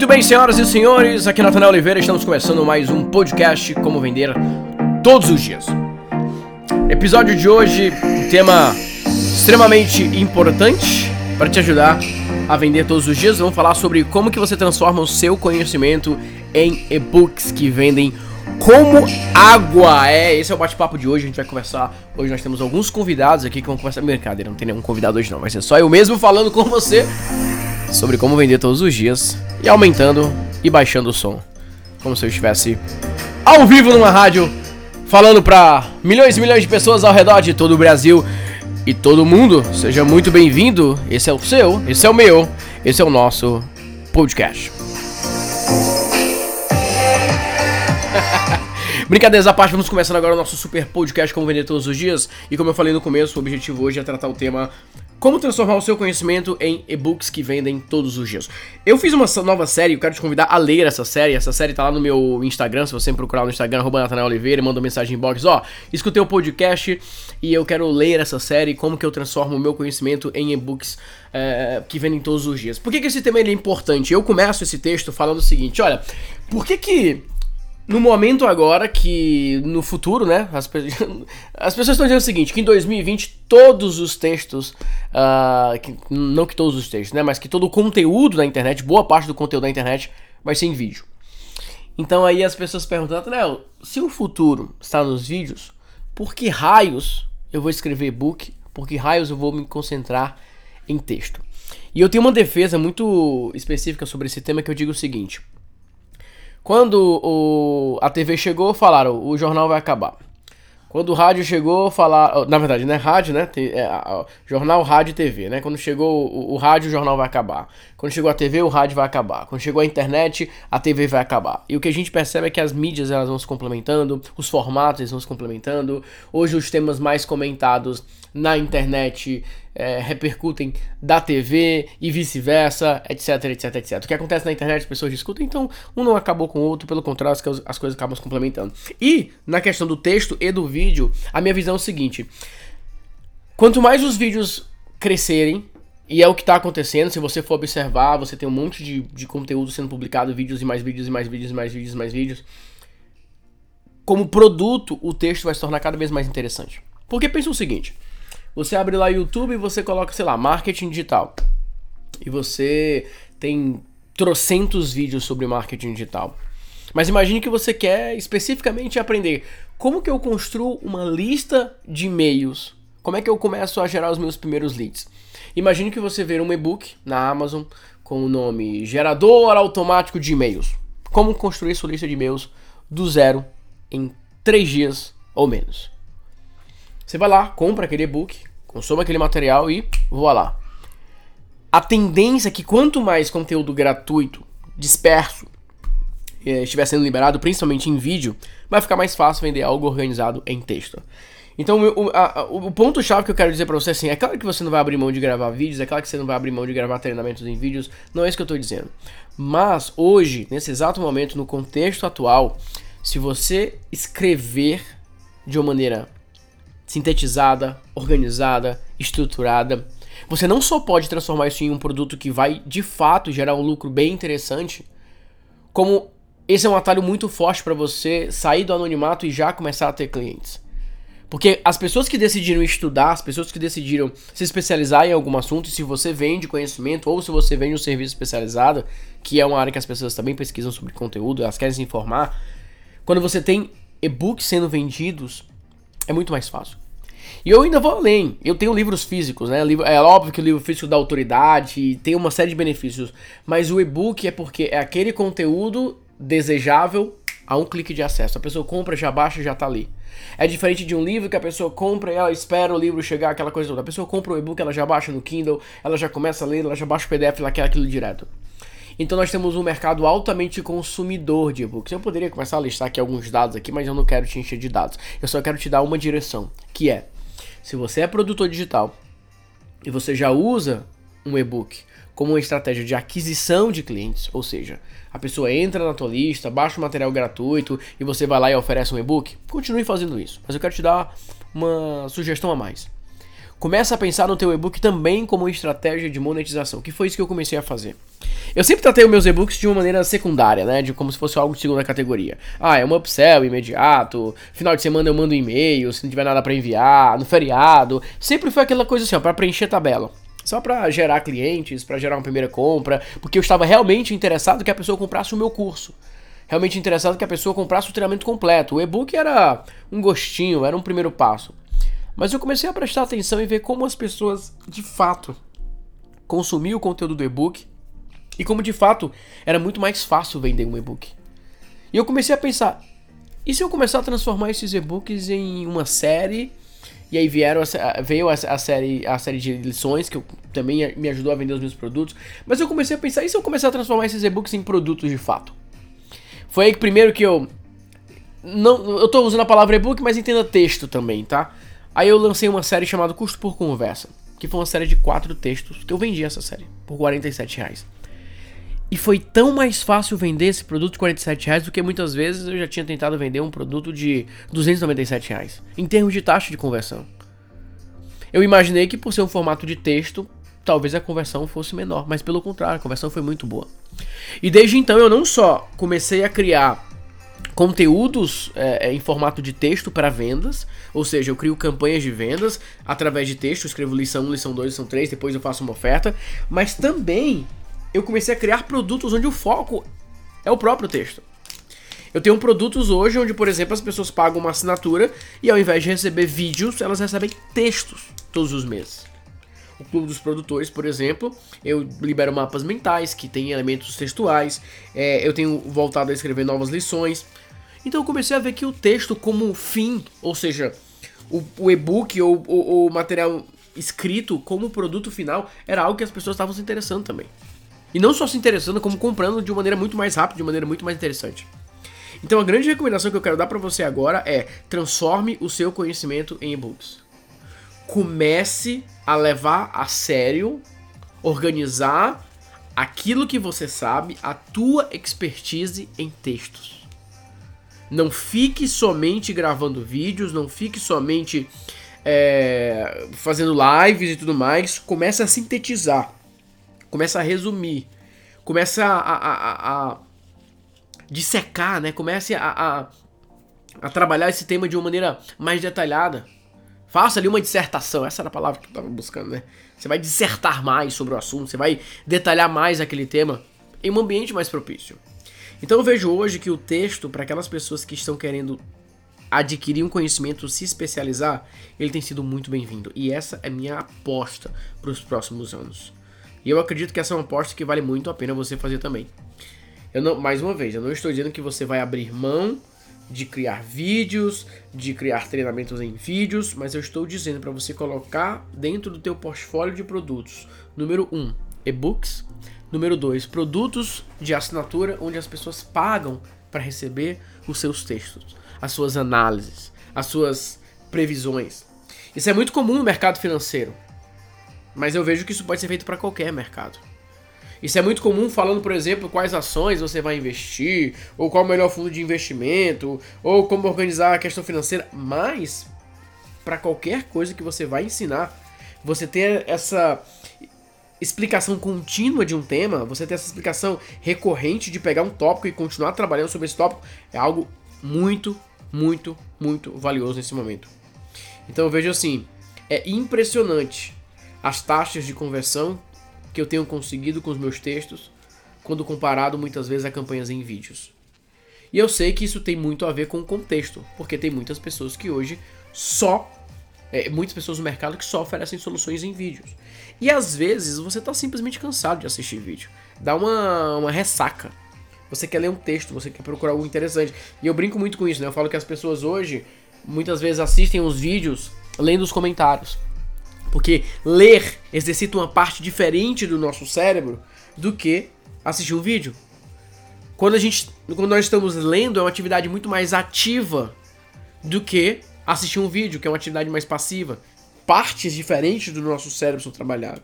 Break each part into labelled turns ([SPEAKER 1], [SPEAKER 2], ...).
[SPEAKER 1] Muito bem, senhoras e senhores, aqui é Nathanael Oliveira, estamos começando mais um podcast Como Vender Todos os Dias. Episódio de hoje, um tema extremamente importante para te ajudar a vender todos os dias. Vamos falar sobre como que você transforma o seu conhecimento em e-books que vendem como água. É, esse é o bate-papo de hoje. A gente vai conversar. Hoje nós temos alguns convidados aqui que vão conversar. Brincadeira, não tem nenhum convidado hoje não. Vai ser só eu mesmo falando com você sobre como vender todos os dias e aumentando e baixando o som. Como se eu estivesse ao vivo numa rádio falando para milhões e milhões de pessoas ao redor de todo o Brasil e todo mundo. Seja muito bem-vindo. Esse é o seu, esse é o meu, esse é o nosso podcast. Brincadeiras à parte, vamos começando agora o nosso super podcast Como Vender Todos os Dias. E como eu falei no começo, o objetivo hoje é tratar o tema como transformar o seu conhecimento em e-books que vendem todos os dias. Eu fiz uma nova série, eu quero te convidar a ler essa série. Essa série tá lá no meu Instagram, se você procurar no Instagram, arroba Natanael Oliveira, manda uma mensagem em box, ó, escutei o podcast e eu quero ler essa série, como que eu transformo o meu conhecimento em e-books é, que vendem todos os dias. Por que, que esse tema é importante? Eu começo esse texto falando o seguinte, olha, por que que no momento agora que no futuro, né, as, pe as pessoas estão dizendo o seguinte, que em 2020 todos os textos, uh, que, não que todos os textos, né, mas que todo o conteúdo da internet, boa parte do conteúdo da internet vai ser em vídeo. Então aí as pessoas perguntam, Nathanael, se o futuro está nos vídeos, por que raios eu vou escrever e-book? Por que raios eu vou me concentrar em texto? E eu tenho uma defesa muito específica sobre esse tema que eu digo o seguinte: quando o, a TV chegou, falaram, o jornal vai acabar. Quando o rádio chegou, falaram. Na verdade, né? Rádio, né? É, jornal, rádio e TV, né? Quando chegou o, o, rádio, o jornal vai acabar. Quando chegou a TV, o rádio vai acabar. Quando chegou a internet, a TV vai acabar. E o que a gente percebe é que as mídias elas vão se complementando, os formatos vão se complementando. Hoje, os temas mais comentados na internet é, repercutem da TV e vice-versa, etc, etc, etc. O que acontece na internet, as pessoas discutem, então um não acabou com o outro, pelo contrário, as, as coisas acabam se complementando. E na questão do texto e do vídeo, a minha visão é o seguinte: quanto mais os vídeos crescerem, e é o que está acontecendo, se você for observar, você tem um monte de, de conteúdo sendo publicado, vídeos e mais vídeos e mais vídeos e mais vídeos e mais vídeos. Como produto, o texto vai se tornar cada vez mais interessante. Porque pensa o seguinte: você abre lá o YouTube e você coloca, sei lá, marketing digital. E você tem trocentos vídeos sobre marketing digital. Mas imagine que você quer especificamente aprender como que eu construo uma lista de e-mails. Como é que eu começo a gerar os meus primeiros leads? Imagine que você vê um e-book na Amazon com o nome Gerador Automático de E-mails. Como construir sua lista de e-mails do zero em três dias ou menos. Você vai lá, compra aquele e-book, consome aquele material e voa lá. A tendência é que quanto mais conteúdo gratuito, disperso, eh, estiver sendo liberado, principalmente em vídeo, vai ficar mais fácil vender algo organizado em texto. Então, o, o ponto-chave que eu quero dizer pra você assim, é claro que você não vai abrir mão de gravar vídeos, é claro que você não vai abrir mão de gravar treinamentos em vídeos, não é isso que eu tô dizendo. Mas, hoje, nesse exato momento, no contexto atual, se você escrever de uma maneira sintetizada, organizada, estruturada. Você não só pode transformar isso em um produto que vai de fato gerar um lucro bem interessante, como esse é um atalho muito forte para você sair do anonimato e já começar a ter clientes. Porque as pessoas que decidiram estudar, as pessoas que decidiram se especializar em algum assunto, se você vende conhecimento ou se você vende um serviço especializado, que é uma área que as pessoas também pesquisam sobre conteúdo, elas querem se informar, quando você tem e-books sendo vendidos, é muito mais fácil. E eu ainda vou além. Eu tenho livros físicos, né? É óbvio que o livro físico dá autoridade, tem uma série de benefícios. Mas o e-book é porque é aquele conteúdo desejável a um clique de acesso. A pessoa compra, já baixa já tá ali. É diferente de um livro que a pessoa compra e ela espera o livro chegar, aquela coisa toda. A pessoa compra o e-book, ela já baixa no Kindle, ela já começa a ler, ela já baixa o PDF, ela quer aquilo direto. Então nós temos um mercado altamente consumidor de e-books. Eu poderia começar a listar aqui alguns dados aqui, mas eu não quero te encher de dados. Eu só quero te dar uma direção, que é se você é produtor digital e você já usa um e-book como uma estratégia de aquisição de clientes, ou seja, a pessoa entra na tua lista, baixa o material gratuito e você vai lá e oferece um e-book, continue fazendo isso. Mas eu quero te dar uma sugestão a mais. Começa a pensar no teu e-book também como estratégia de monetização, que foi isso que eu comecei a fazer. Eu sempre tratei os meus e-books de uma maneira secundária, né? De como se fosse algo de segunda categoria. Ah, é um upsell imediato, final de semana eu mando e-mail, se não tiver nada para enviar, no feriado. Sempre foi aquela coisa assim, ó, pra preencher tabela. Só para gerar clientes, para gerar uma primeira compra, porque eu estava realmente interessado que a pessoa comprasse o meu curso. Realmente interessado que a pessoa comprasse o treinamento completo. O e-book era um gostinho, era um primeiro passo. Mas eu comecei a prestar atenção e ver como as pessoas de fato consumiam o conteúdo do e-book e como de fato era muito mais fácil vender um e-book. E eu comecei a pensar: e se eu começar a transformar esses e-books em uma série? E aí vieram a, veio a, a, série, a série de lições, que eu, também me ajudou a vender os meus produtos. Mas eu comecei a pensar, e se eu começar a transformar esses e-books em produtos de fato? Foi aí que primeiro que eu. Não, eu tô usando a palavra e-book, mas entenda texto também, tá? Aí eu lancei uma série chamada Custo por Conversa, que foi uma série de quatro textos, que eu vendi essa série por 47 reais. E foi tão mais fácil vender esse produto de 47 reais do que muitas vezes eu já tinha tentado vender um produto de 297 reais, em termos de taxa de conversão. Eu imaginei que por ser um formato de texto, talvez a conversão fosse menor, mas pelo contrário, a conversão foi muito boa. E desde então eu não só comecei a criar conteúdos é, é, em formato de texto para vendas, ou seja, eu crio campanhas de vendas através de texto, escrevo lição 1, lição 2, lição 3, depois eu faço uma oferta, mas também eu comecei a criar produtos onde o foco é o próprio texto. Eu tenho produtos hoje onde, por exemplo, as pessoas pagam uma assinatura e ao invés de receber vídeos, elas recebem textos todos os meses. O Clube dos Produtores, por exemplo, eu libero mapas mentais que tem elementos textuais, é, eu tenho voltado a escrever novas lições. Então eu comecei a ver que o texto como fim, ou seja, o, o e-book ou o material escrito como produto final, era algo que as pessoas estavam se interessando também. E não só se interessando, como comprando de maneira muito mais rápida, de maneira muito mais interessante. Então a grande recomendação que eu quero dar para você agora é transforme o seu conhecimento em e-books. Comece a levar a sério, organizar aquilo que você sabe, a tua expertise em textos. Não fique somente gravando vídeos, não fique somente é, fazendo lives e tudo mais. Comece a sintetizar, comece a resumir, comece a, a, a, a dissecar, né? Comece a, a trabalhar esse tema de uma maneira mais detalhada. Faça ali uma dissertação, essa era a palavra que eu estava buscando, né? Você vai dissertar mais sobre o assunto, você vai detalhar mais aquele tema em um ambiente mais propício. Então eu vejo hoje que o texto, para aquelas pessoas que estão querendo adquirir um conhecimento, se especializar, ele tem sido muito bem-vindo. E essa é minha aposta para os próximos anos. E eu acredito que essa é uma aposta que vale muito a pena você fazer também. Eu não, mais uma vez, eu não estou dizendo que você vai abrir mão de criar vídeos, de criar treinamentos em vídeos, mas eu estou dizendo para você colocar dentro do teu portfólio de produtos, número 1, um, e-books, Número 2, produtos de assinatura onde as pessoas pagam para receber os seus textos, as suas análises, as suas previsões. Isso é muito comum no mercado financeiro, mas eu vejo que isso pode ser feito para qualquer mercado. Isso é muito comum falando, por exemplo, quais ações você vai investir, ou qual o melhor fundo de investimento, ou como organizar a questão financeira, mas para qualquer coisa que você vai ensinar, você ter essa explicação contínua de um tema, você ter essa explicação recorrente de pegar um tópico e continuar trabalhando sobre esse tópico, é algo muito, muito, muito valioso nesse momento. Então eu vejo assim, é impressionante as taxas de conversão que eu tenho conseguido com os meus textos, quando comparado muitas vezes a campanhas em vídeos. E eu sei que isso tem muito a ver com o contexto, porque tem muitas pessoas que hoje só é, muitas pessoas no mercado que só oferecem soluções em vídeos. E às vezes você está simplesmente cansado de assistir vídeo. Dá uma, uma ressaca. Você quer ler um texto, você quer procurar algo interessante. E eu brinco muito com isso, né? Eu falo que as pessoas hoje muitas vezes assistem os vídeos lendo os comentários. Porque ler exercita uma parte diferente do nosso cérebro do que assistir um vídeo. Quando a gente, quando nós estamos lendo, é uma atividade muito mais ativa do que assistir um vídeo, que é uma atividade mais passiva. Partes diferentes do nosso cérebro são trabalhadas.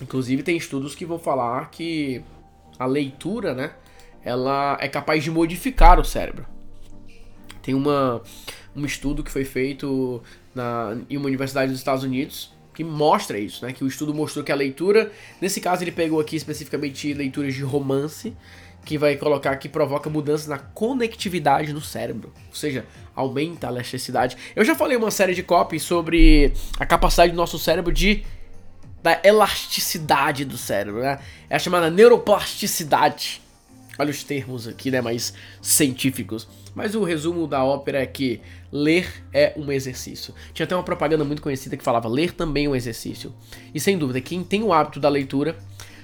[SPEAKER 1] Inclusive tem estudos que vão falar que a leitura, né, ela é capaz de modificar o cérebro. Tem uma um estudo que foi feito na, em uma universidade dos Estados Unidos que mostra isso, né? Que o estudo mostrou que a leitura, nesse caso ele pegou aqui especificamente leituras de romance, que vai colocar que provoca mudanças na conectividade no cérebro, ou seja, aumenta a elasticidade. Eu já falei uma série de copies sobre a capacidade do nosso cérebro de da elasticidade do cérebro, né? É a chamada neuroplasticidade. Olha os termos aqui, né, mais científicos. Mas o resumo da ópera é que ler é um exercício. Tinha até uma propaganda muito conhecida que falava ler também é um exercício. E sem dúvida, quem tem o hábito da leitura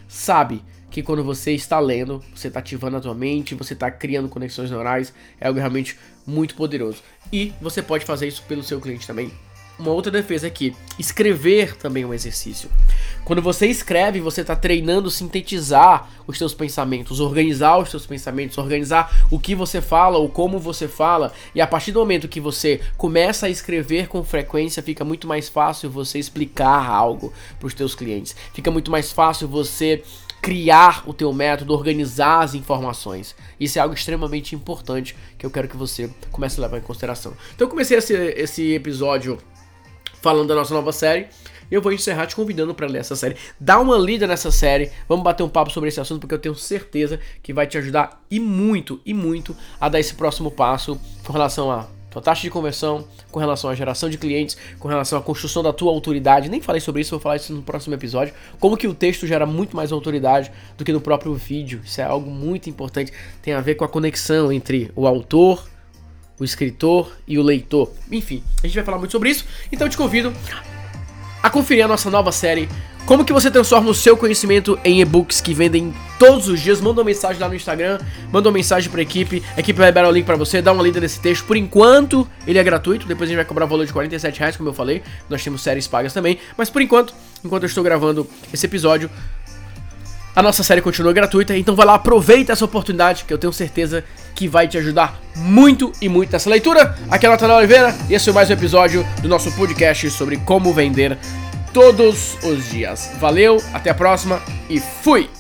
[SPEAKER 1] sabe que quando você está lendo, você está ativando a sua mente, você está criando conexões neurais, é algo realmente muito poderoso. E você pode fazer isso pelo seu cliente também. Uma outra defesa aqui, escrever também é um exercício. Quando você escreve, você está treinando sintetizar os seus pensamentos, organizar os seus pensamentos, organizar o que você fala, ou como você fala, e a partir do momento que você começa a escrever com frequência, fica muito mais fácil você explicar algo para os seus clientes. Fica muito mais fácil você criar o teu método, organizar as informações. Isso é algo extremamente importante que eu quero que você comece a levar em consideração. Então eu comecei esse, esse episódio falando da nossa nova série. Eu vou encerrar te convidando para ler essa série. Dá uma lida nessa série. Vamos bater um papo sobre esse assunto porque eu tenho certeza que vai te ajudar e muito, e muito a dar esse próximo passo com relação a tua taxa de conversão, com relação à geração de clientes, com relação à construção da tua autoridade. Nem falei sobre isso, vou falar isso no próximo episódio. Como que o texto gera muito mais autoridade do que no próprio vídeo. Isso é algo muito importante. Tem a ver com a conexão entre o autor o escritor e o leitor. Enfim, a gente vai falar muito sobre isso. Então eu te convido a conferir a nossa nova série. Como que você transforma o seu conhecimento em e-books que vendem todos os dias? Manda uma mensagem lá no Instagram, manda uma mensagem pra equipe, a equipe vai liberar o link pra você, dá uma lida nesse texto. Por enquanto, ele é gratuito, depois a gente vai cobrar o valor de 47 reais, como eu falei. Nós temos séries pagas também, mas por enquanto, enquanto eu estou gravando esse episódio, a nossa série continua gratuita, então vai lá, aproveita essa oportunidade que eu tenho certeza que vai te ajudar muito e muito nessa leitura. Aqui é o Nathanael Oliveira e esse é mais um episódio do nosso podcast sobre como vender todos os dias. Valeu, até a próxima e fui!